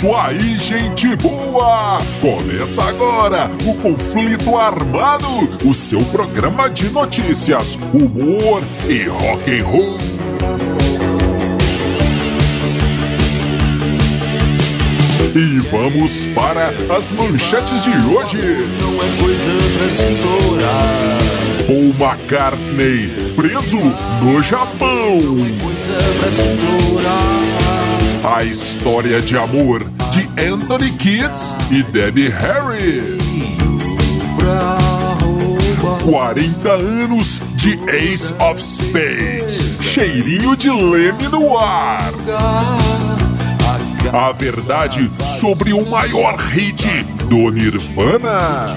isso aí, gente boa! Começa agora o Conflito Armado, o seu programa de notícias, humor e rock and roll. E vamos para as manchetes de hoje. Não é coisa pra se implorar. Paul McCartney preso no Japão. Coisa pra se implorar. A história de amor de Anthony Kids e Debbie Harry. Pra roubar. 40 anos de Ace of Spades. Cheirinho de leme no ar. A verdade sobre o maior hit do Nirvana.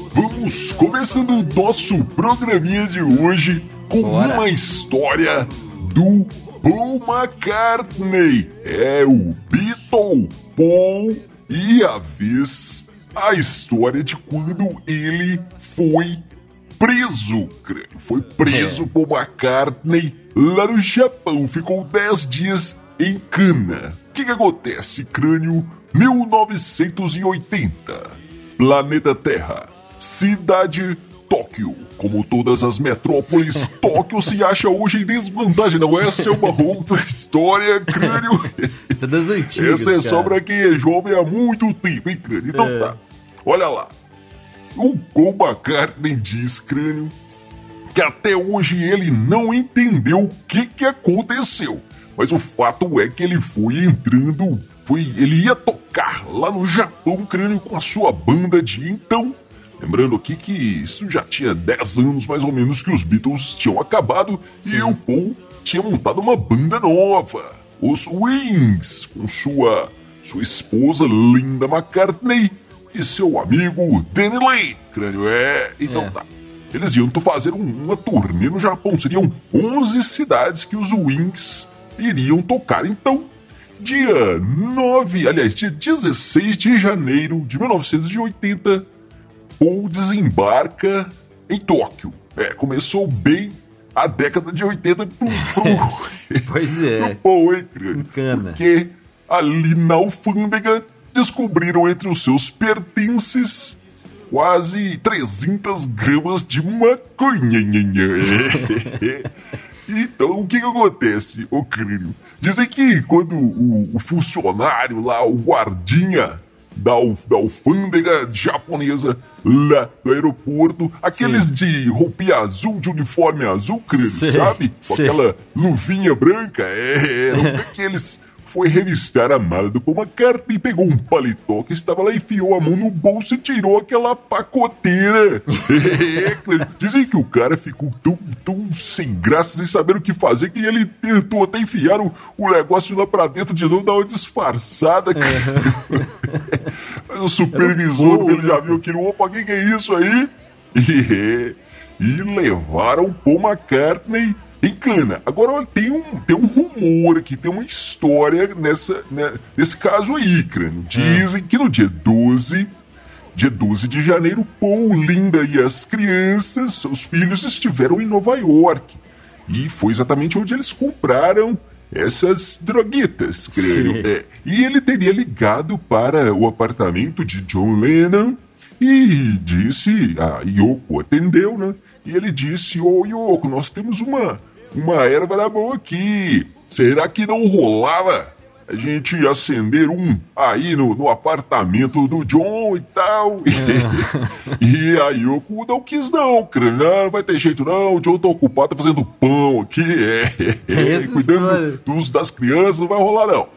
Vamos começando o nosso programinha de hoje com Bora. uma história do Paul McCartney. É o Beatle, Paul e a vez a história de quando ele foi preso, crânio. Foi preso É. Paul McCartney lá no Japão. Ficou 10 dias em cana. O que, que acontece, crânio? 1980. Planeta Terra. Cidade Tóquio. Como todas as metrópoles, Tóquio se acha hoje em desvantagem. Não, essa é uma outra história, crânio. Isso é das antigas. Essa é cara. só pra quem é jovem há muito tempo, hein, crânio? Então É. tá. Olha lá. O Paul McCartney diz, crânio, que até hoje ele não entendeu o que que aconteceu. Mas o fato é que ele foi entrando, foi, ele ia tocar lá no Japão, crânio, com a sua banda de então. Lembrando aqui que isso já tinha 10 anos mais ou menos que os Beatles tinham acabado e o Paul tinha montado uma banda nova, os Wings, com sua sua esposa Linda McCartney e seu amigo Danny Lane. Crânio é, então É. tá. Eles iam fazer um- uma turnê no Japão. Seriam 11 cidades que os Wings iriam tocar. Então, dia 9, aliás, dia 16 de janeiro de 1980, Paul desembarca em Tóquio. É, começou bem a década de 80 pro, pro, Pois é. Paul, hein. Porque ali na alfândega descobriram entre os seus pertences quase 300 gramas de maconha. Então, o que, que acontece, ô crânio? Dizem que quando o, o funcionário lá, o guardinha da, da alfândega japonesa lá do aeroporto, aqueles de roupinha azul, de uniforme azul, Sei, sabe? Com sei. aquela luvinha branca, é, eram daqueles. Foi revistar a mala do Paul McCartney, pegou um paletó que estava lá, enfiou a mão no bolso e tirou aquela pacoteira. Dizem que o cara ficou tão, tão sem graça, sem saber o que fazer, que ele tentou até enfiar o, o negócio lá pra dentro de novo, dar uma disfarçada. cara. Mas o supervisor Paul, dele já viu aquilo, opa, o que, que é isso aí? E, e levaram Paul McCartney em cana. Agora, olha, tem um, tem um rumor aqui, tem uma história nessa, né, nesse caso aí, crânio. Dizem que no dia 12, dia 12 de janeiro, Paul, Linda e as crianças, seus filhos, estiveram em Nova York. E foi exatamente onde eles compraram essas droguitas, creio. É, e ele teria ligado para o apartamento de John Lennon e disse, a Yoko atendeu, né? E ele disse, ô Yoko, nós temos uma, uma erva na mão aqui. Será que não rolava a gente acender um aí no, no apartamento do John e tal? e a Yoko não quis não, cara. Não, não vai ter jeito não, o John tá ocupado tá fazendo pão aqui, é, essa cuidando história. dos, das crianças, não vai rolar não.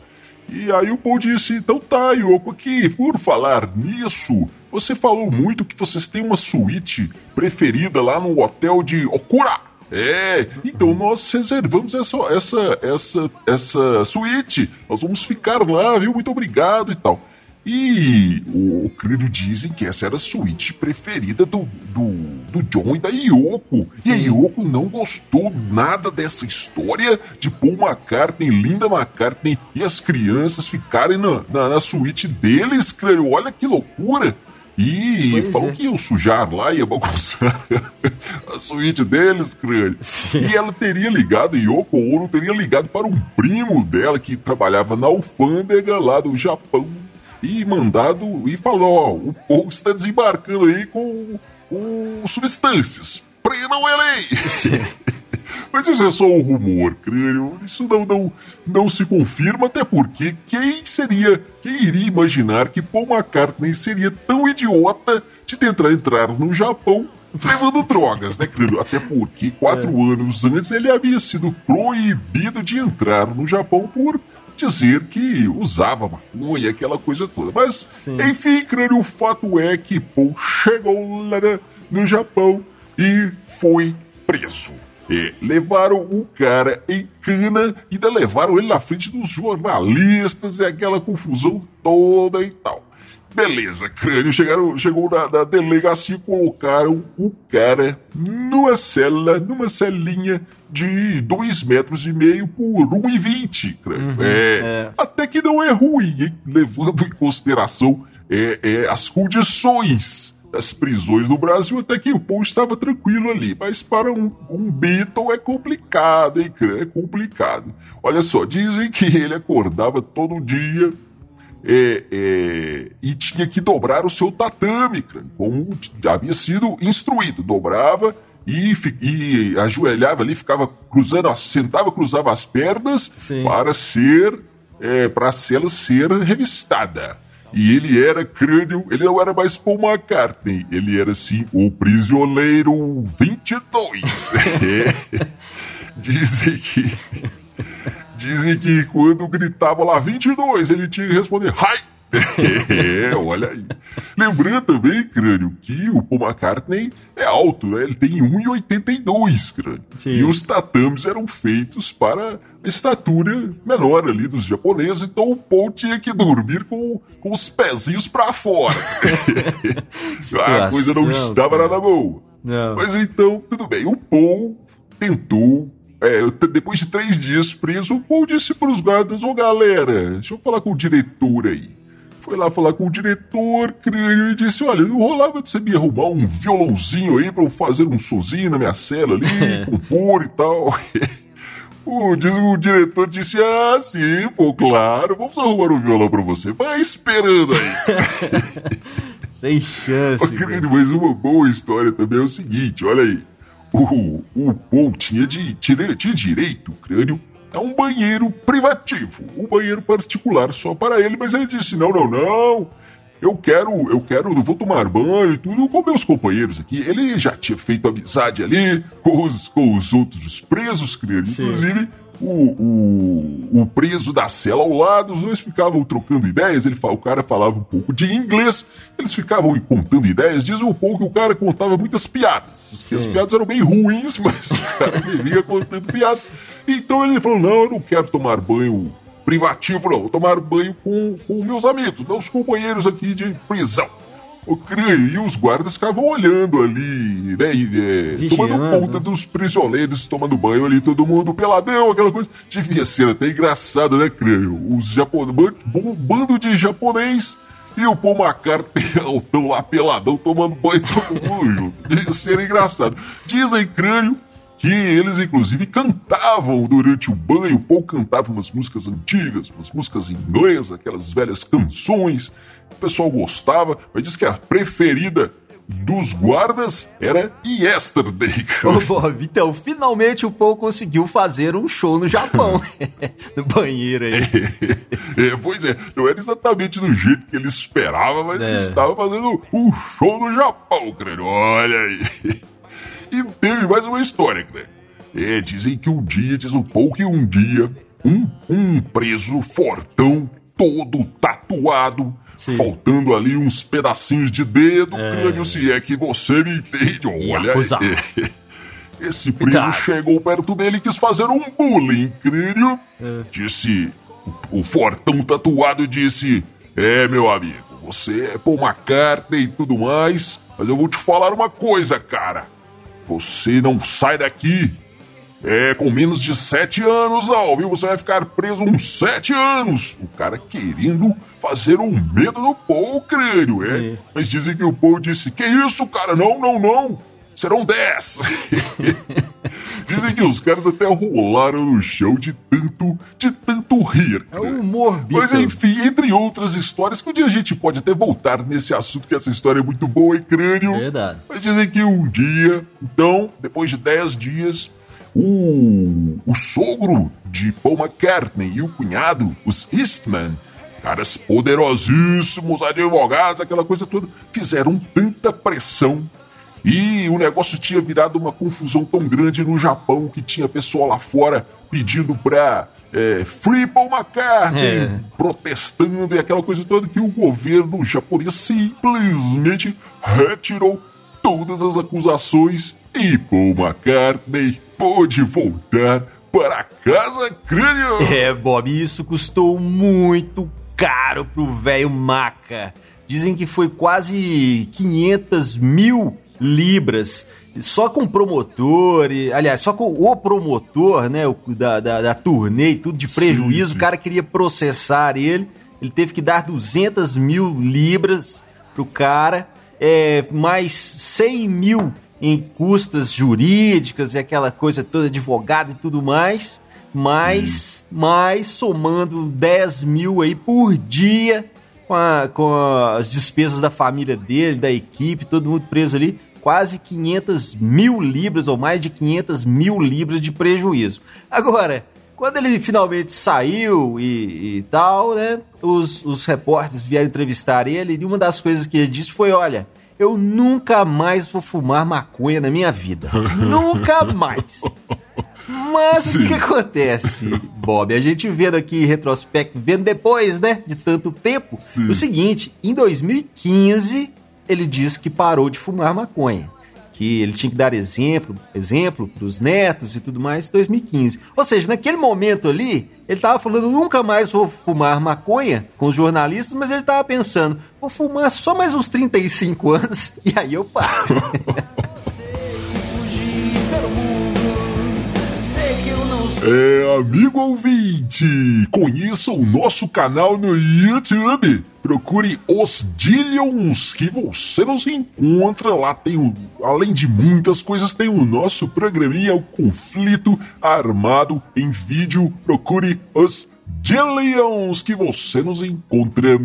E aí o Paul disse, então tá, Yoko, aqui, por falar nisso, você falou muito que vocês têm uma suíte preferida lá no hotel de Okura. É, então nós reservamos essa, essa, essa, essa suíte. Nós vamos ficar lá, viu? Muito obrigado e tal. E o, o dizem que essa era a suíte preferida do, do, do John e da Yoko. E a Yoko não gostou nada dessa história de Paul McCartney, Linda McCartney e as crianças ficarem na, na, na suíte deles, Crânio. Olha que loucura! E Pois falou é. que iam sujar lá, ia bagunçar a suíte deles, crânio. E ela teria ligado, Yoko Ono teria ligado para um primo dela que trabalhava na alfândega lá do Japão e mandado e falou: ó, o povo está desembarcando aí com, com substâncias. Prendam ele aí! Mas isso é só um rumor, crânio. Isso não, não, não se confirma, até porque quem seria, quem iria imaginar que Paul McCartney seria tão idiota de tentar entrar no Japão levando drogas, né, crânio? Até porque quatro anos antes ele havia sido proibido de entrar no Japão por dizer que usava maconha, aquela coisa toda. Mas, Sim. enfim, crânio, o fato é que Paul chegou lá no Japão e foi preso. É, levaram o cara em cana e ainda levaram ele na frente dos jornalistas e aquela confusão toda e tal. Beleza, crânio, chegaram, chegou na, na delegacia e colocaram o cara numa cela, numa celinha de dois metros e meio por 1,20, crânio. é, é. Até que não é ruim, hein? Levando em consideração é, é, as condições das prisões no Brasil, até que o povo estava tranquilo ali. Mas para um, um Beatle é complicado, hein? É complicado. Olha só, dizem que ele acordava todo dia é, é, e tinha que dobrar o seu tatame, crânio, como havia sido instruído. Dobrava e, e ajoelhava ali, ficava cruzando, sentava, cruzava as pernas Sim. para ser, é, para a cela ser revistada. E ele era crânio, ele não era mais Paul McCartney, ele era assim o prisioneiro 22. É. Dizem que Dizem que quando gritava lá 22, ele tinha que responder Hi! É, olha aí. Lembrando também, crânio, que o Paul McCartney é alto, né? Ele tem 1,82, crânio. Sim. E os tatames eram feitos para estatura menor ali dos japoneses, então o Paul tinha que dormir com, com os pezinhos pra fora. a coisa não estava nada boa. Não. Mas então, tudo bem. O Paul tentou. é, depois de três dias preso, o Paul disse para os guardas: Ô galera, deixa eu falar com o diretor aí. Foi lá falar com o diretor, e disse: Olha, não rolava de você me arrumar um violãozinho aí para eu fazer um sozinho na minha cela ali, compor e tal. O, diz, o diretor disse: Ah, sim, pô, claro, vamos arrumar um violão pra você. Vai esperando aí. Sem chance. Mas uma boa história também é o seguinte, olha aí. O, o Paul tinha, de, tinha, tinha direito, crânio, a um banheiro privativo, um banheiro particular só para ele, mas ele disse, não, não, não, eu quero, eu quero, eu vou tomar banho e tudo com meus companheiros aqui. Ele já tinha feito amizade ali com os, com os outros presos, Sim. inclusive o, o, o preso da cela ao lado, os dois ficavam trocando ideias, ele, o cara falava um pouco de inglês, eles ficavam contando ideias, diz um pouco que o cara contava muitas piadas. Sim. As piadas eram bem ruins, mas o cara vivia contando piadas. Então ele falou, não, eu não quero tomar banho privativo, não, vou tomar banho com, com meus amigos, meus companheiros aqui de prisão. O crânio e os guardas ficavam olhando ali, né? E, é, tomando conta dos prisioneiros, tomando banho ali, todo mundo peladão, aquela coisa. Devia ser até engraçado, né, crânio? Os japoneses, um bando de japonês e o Paul McCartney altão lá peladão, tomando banho todo mundo junto. Devia ser engraçado. Dizem, crânio, que eles inclusive cantavam durante o banho. O Paul cantava umas músicas antigas, umas músicas inglês, aquelas velhas canções. O pessoal gostava, mas diz que a preferida dos guardas era Yesterday. Ô, Bob, então, finalmente o Paul conseguiu fazer um show no Japão. no banheiro aí. É, pois é, não era exatamente do jeito que ele esperava, mas É. ele estava fazendo um show no Japão, crânio. Olha aí. E teve mais uma história, crânio. É, dizem que um dia, diz o Paul que um dia, um, um preso fortão, todo tatuado, Sim. faltando ali uns pedacinhos de dedo, crânio, se é que você me entende. Olha aí. Esse preso Cuidado. chegou perto dele e quis fazer um bullying, crânio. Disse. O, o fortão tatuado disse: É, meu amigo, você é Paul McCartney e tudo mais, mas eu vou te falar uma coisa, cara. Você não sai daqui. É, com menos de sete anos, não, viu? Você vai ficar preso uns sete anos. O cara querendo fazer um medo no Paul, crânio, é? Sim. Mas dizem que o Paul disse: Que isso, cara? Não, não, não. Serão dez. dizem que os caras até rolaram no chão de tanto, de tanto rir. É o crânio. humor Mas Beatle. enfim, entre outras histórias, que um dia a gente pode até voltar nesse assunto, que essa história é muito boa, hein, crânio? Verdade. Mas dizem que um dia, então, depois de 10 dias, o, o sogro de Paul McCartney e o cunhado, os Eastman, caras poderosíssimos, advogados, aquela coisa toda, fizeram tanta pressão e o negócio tinha virado uma confusão tão grande no Japão que tinha pessoal lá fora pedindo pra é, Free Paul McCartney, É. protestando e aquela coisa toda que o governo japonês simplesmente retirou todas as acusações e Paul McCartney pôde voltar para casa crânio. É, Bob, isso custou muito caro pro velho Maca. Dizem que foi quase 500 mil libras. Só com promotor, e, aliás, só com o promotor, né, o, da, da, da turnê e tudo de prejuízo, sim. o cara queria processar ele, ele teve que dar 200 mil libras pro cara, é, mais 100 mil em custas jurídicas e aquela coisa toda, advogado e tudo mais, mais, mais somando 10 mil aí por dia com, a- com as despesas da família dele, da equipe, todo mundo preso ali, quase 500 mil libras ou mais de 500 mil libras de prejuízo. Agora, quando ele finalmente saiu e, e tal, né, os, os repórteres vieram entrevistar ele e uma das coisas que ele disse foi, olha, eu nunca mais vou fumar maconha na minha vida. nunca mais. Mas o que, Sim. acontece, Bob? A gente vendo aqui retrospecto, vendo depois, né, de tanto tempo, Sim. o seguinte, em 2015 ele disse que parou de fumar maconha. Que ele tinha que dar exemplo, exemplo pros netos e tudo mais, em 2015. Ou seja, naquele momento ali, ele tava falando, nunca mais vou fumar maconha com os jornalistas, mas ele tava pensando, vou fumar só mais uns 35 anos e aí eu paro. É, amigo ouvinte, conheça o nosso canal no YouTube. Procure os Dillions que você nos encontra. Lá tem, o, além de muitas coisas, tem o nosso programinha, o Conflito Armado em vídeo. Procure os Dillions que você nos encontra.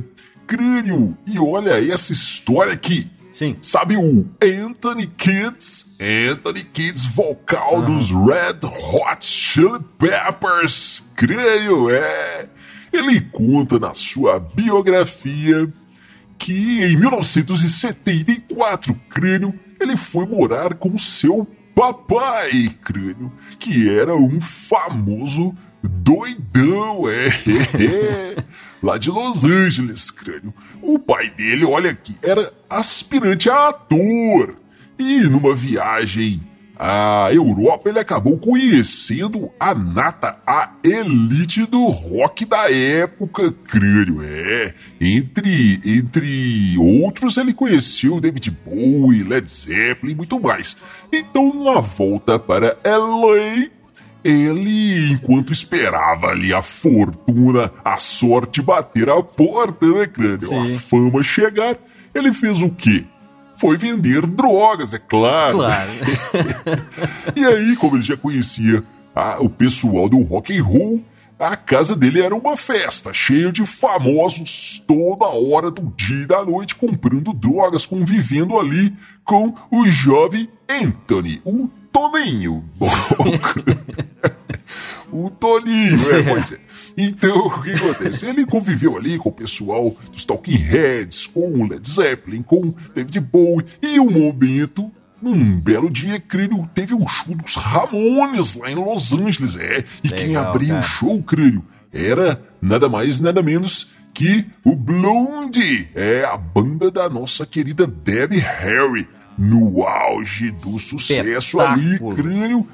Crânio, e olha essa história aqui. Sim. Sabe o Anthony Kids? Anthony Kids, vocal dos Red Hot Chili Peppers. Creio, é. Ele conta na sua biografia que em 1974, crânio, ele foi morar com seu papai, crânio, que era um famoso doidão, é, lá de Los Angeles, crânio. O pai dele, olha aqui, era aspirante a ator. E numa viagem à Europa, ele acabou conhecendo a nata, a elite do rock da época, crânio. É, entre, entre outros, ele conheceu David Bowie, Led Zeppelin e muito mais. Então, na volta para LA, ele, enquanto esperava ali a fortuna, a sorte bater a porta, né, crânio? Sim. A fama chegar, ele fez o quê? Foi vender drogas, é claro. Claro. E aí, como ele já conhecia a- o pessoal do rock and roll, a casa dele era uma festa, cheia de famosos toda hora do dia e da noite comprando drogas, convivendo ali com o jovem Anthony, o Toninho. o Toninho, é, pois é. Então, o que acontece? Ele conviveu ali com o pessoal dos Talking Heads, com o Led Zeppelin, com David Bowie, e um momento num belo dia, crânio, teve um show dos Ramones lá em Los Angeles, é. E quem Legal, abriu o show, crânio, era nada mais, nada menos que o Blondie. É a banda da nossa querida Debbie Harry. No auge do sucesso ali, crânio.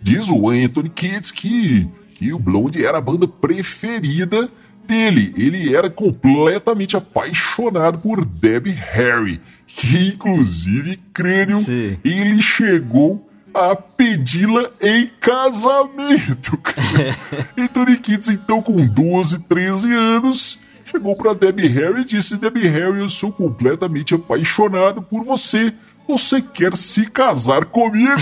Diz, o Anthony Kids que, que o Blonde era a banda preferida dele. Ele era completamente apaixonado por Debbie Harry, que inclusive, crânio, Sim. ele chegou a pedi-la em casamento. Anthony Kids, então, com 12, 13 anos, chegou pra Debbie Harry e disse: Debbie Harry, eu sou completamente apaixonado por você. Você quer se casar comigo?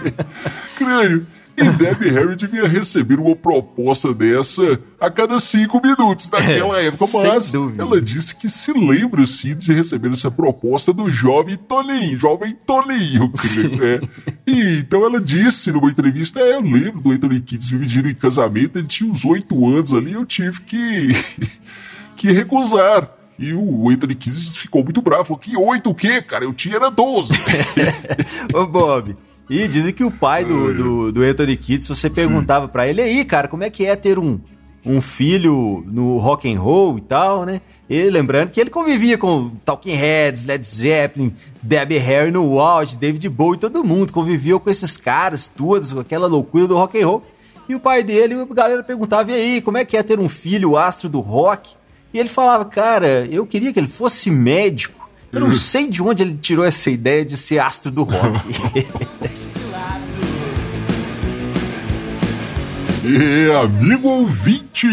Crânio. E Debbie Harry devia receber uma proposta dessa a cada cinco minutos naquela É, época, mas ela disse que se lembra sim de receber essa proposta do jovem Toninho, jovem Toninho. crânio, é. E então ela disse numa entrevista: é, eu lembro do Anthony Kids me pedindo em casamento, ele tinha uns oito anos ali, eu tive que, que recusar. E o Anthony Kids ficou muito bravo, falou: que oito o quê, cara? Eu tinha era doze. Ô, Bob. E dizem que o pai do, do, do Anthony Kidd, se você perguntava pra ele, aí, cara, como é que é ter um, um filho no rock and roll e tal, né? Ele, lembrando que ele convivia com Talking Heads, Led Zeppelin, Debbie Harry no auge, David Bowie, todo mundo convivia com esses caras todos, com aquela loucura do rock and roll. E o pai dele, a galera perguntava, e aí, como é que é ter um filho astro do rock? E ele falava, cara, eu queria que ele fosse médico. Eu não sei de onde ele tirou essa ideia de ser astro do rock. E amigo ouvinte,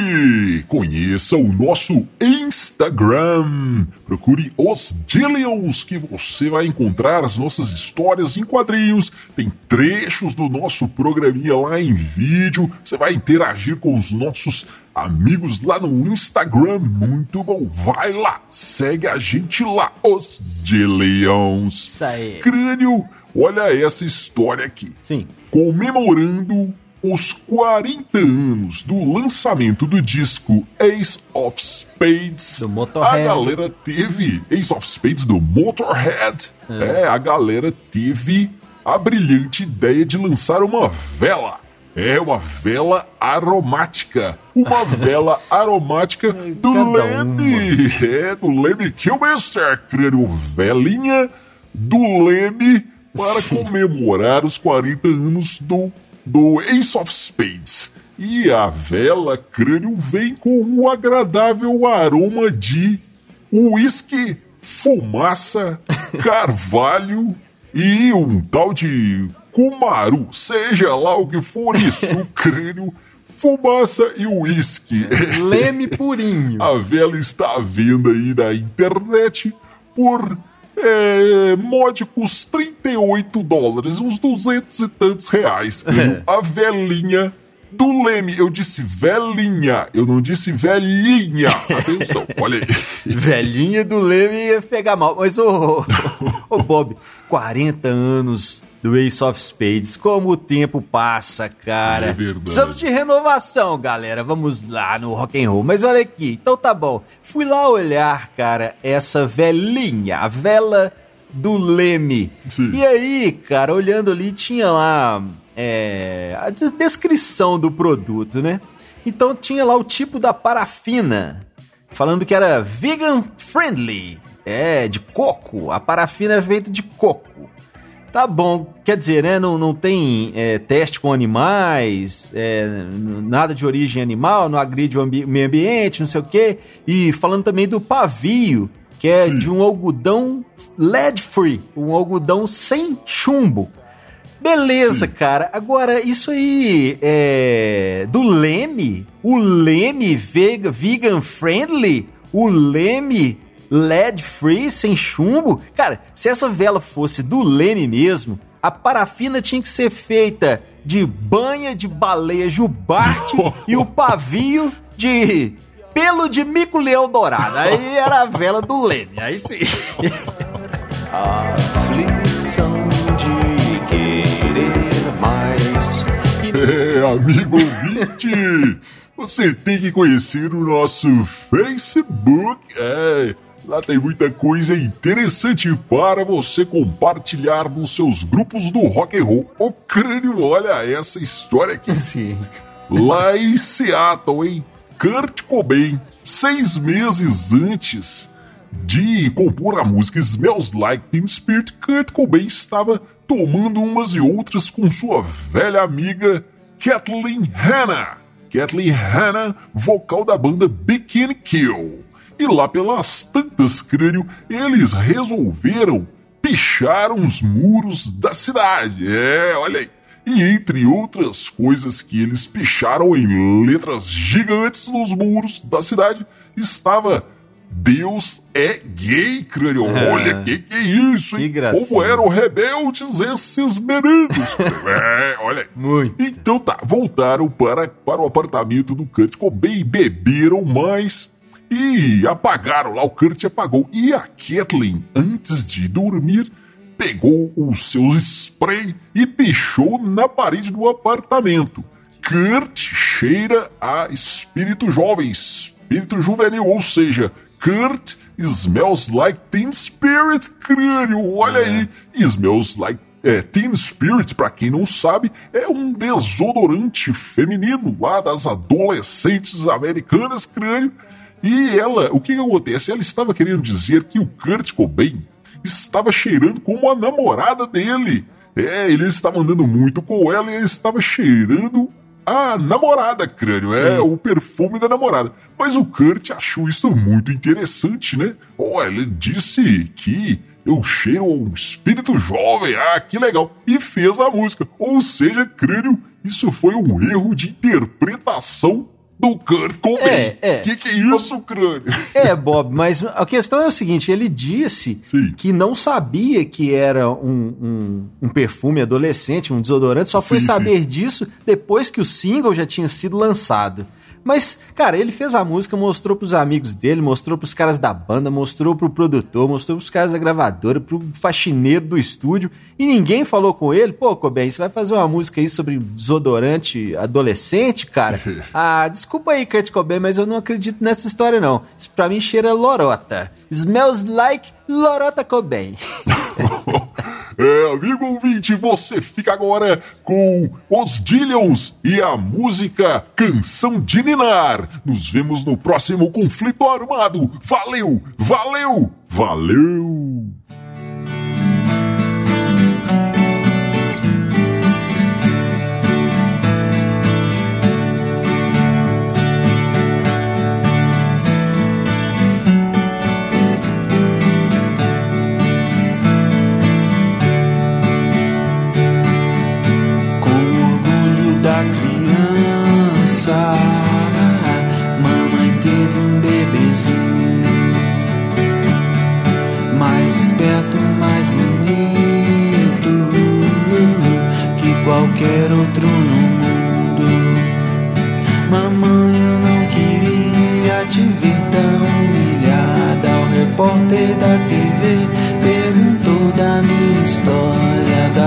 conheça o nosso Instagram. Procure os Dillions que você vai encontrar as nossas histórias em quadrinhos. Tem trechos do nosso programinha lá em vídeo. Você vai interagir com os nossos amigos lá no Instagram. Muito bom. Vai lá, segue a gente lá, os Dillions. Isso aí. Crânio, olha essa história aqui Sim. comemorando os 40 anos do lançamento do disco Ace of Spades. A galera teve Ace of Spades do Motorhead. É. a galera teve a brilhante ideia de lançar uma vela. É uma vela aromática. Uma vela aromática do Cada uma. Leme. É, do Leme Kilmister, crânio. Velinha do Leme para comemorar os 40 anos do, do Ace of Spades. E a vela crânio vem com um agradável aroma de uísque, fumaça, carvalho e um tal de cumaru. Seja lá o que for isso, crânio, fumaça e uísque. Leme purinho. A vela está à venda aí na internet por é, módicos 38 dólares, uns 200 e tantos reais. crânio. a velinha do Leme. Eu disse velinha, eu não disse velhinha. Atenção, olha aí. Velhinha do Leme ia pegar mal. Mas, ô, ô, ô, Bob, 40 anos do Ace of Spades. Como o tempo passa, cara. É verdade. Precisamos de renovação, galera. Vamos lá no rock and roll. Mas olha aqui, então tá bom. Fui lá olhar, cara, essa velhinha, a vela do Leme. Sim. E aí, cara, olhando ali, tinha lá é, a des- descrição do produto, né? Então tinha lá o tipo da parafina, falando que era vegan friendly, é, de coco. A parafina é feita de coco. Tá bom, quer dizer, né? Não, não tem é, teste com animais, é, nada de origem animal, não agride o ambi- meio ambiente, não sei o quê. E falando também do pavio, que é Sim. de um algodão lead free, um algodão sem chumbo. Beleza, cara. Agora, isso aí é. Do Leme? O Leme vega, vegan friendly? O Leme LED free, sem chumbo? Cara, se essa vela fosse do Leme mesmo, a parafina tinha que ser feita de banha de baleia jubarte e o pavio de pelo de mico-leão dourado. Aí era a vela do Leme. Aí sim. Aflição de querer mais. É, amigo ouvinte, você tem que conhecer o nosso Facebook. É, lá tem muita coisa interessante para você compartilhar nos seus grupos do rock and roll. O crânio, olha essa história aqui. Sim. Lá em Seattle, hein? Kurt Cobain, seis meses antes de compor a música Smells Like Teen Spirit, Kurt Cobain estava tomando umas e outras com sua velha amiga Kathleen Hanna. Kathleen Hanna, vocal da banda Bikini Kill. E lá pelas tantas crânio, eles resolveram pichar uns muros da cidade. É, olha aí. E entre outras coisas que eles picharam em letras gigantes nos muros da cidade, estava Deus é gay, crânio. É. Olha, que que é isso, Que hein? gracinha. Como eram rebeldes esses meninos. é, olha aí. Muito. Então tá, voltaram para, para o apartamento do Kurt Cobain, beberam mais e apagaram lá. O Kurt apagou. E a Kathleen, antes de dormir, pegou os seus spray e pichou na parede do apartamento. Kurt cheira a espírito jovem, espírito juvenil, ou seja, Kurt smells like teen spirit, crânio. Olha aí, smells like é, Teen Spirit, pra quem não sabe, é um desodorante feminino lá das adolescentes americanas, crânio. E ela, o que, que acontece? Ela estava querendo dizer que o Kurt Cobain estava cheirando como a namorada dele. É, ele estava andando muito com ela e estava cheirando a namorada, crânio. É, o perfume da namorada. Mas o Kurt achou isso muito interessante, né? Oh, ele disse que eu cheiro a um espírito jovem. Ah, que legal. E fez a música. Ou seja, crânio, isso foi um erro de interpretação do Kurt Cobain. É, é. Que que é isso, crânio? É, Bob, mas a questão é o seguinte: ele disse Sim. que não sabia que era um, um, um perfume adolescente, um desodorante, só foi Sim, saber disso depois que o single já tinha sido lançado. Mas, cara, ele fez a música, mostrou pros amigos dele, mostrou pros caras da banda, mostrou pro produtor, mostrou pros caras da gravadora, pro faxineiro do estúdio, e ninguém falou com ele, pô, Cobain, você vai fazer uma música aí sobre desodorante adolescente, cara? Ah, desculpa aí, Kurt Cobain, mas eu não acredito nessa história, não. Isso pra mim cheira lorota. Smells like Lorota Cobain. É, amigo ouvinte, você fica agora com os Dillions e a música Canção de Ninar. Nos vemos no próximo conflito armado. Valeu, valeu, valeu!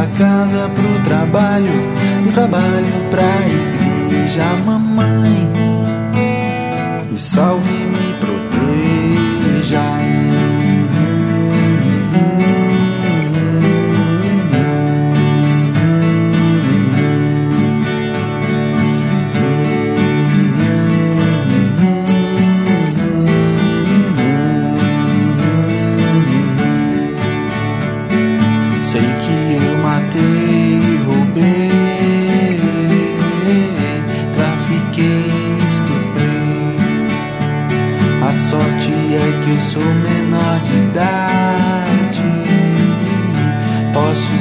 Da casa pro trabalho, do trabalho pra igreja. Mamãe, me salve, me proteja.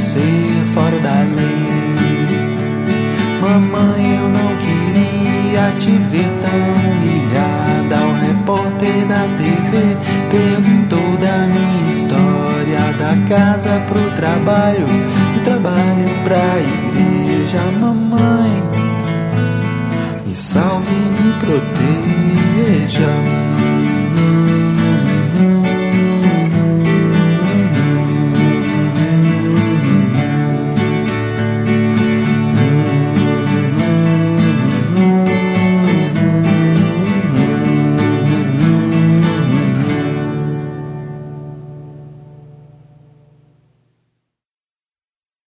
Ser fora da lei. Mamãe, eu não queria te ver tão humilhada. O repórter da TV perguntou da minha história, da casa pro trabalho, do trabalho pra igreja. Mamãe, me salve, me proteja.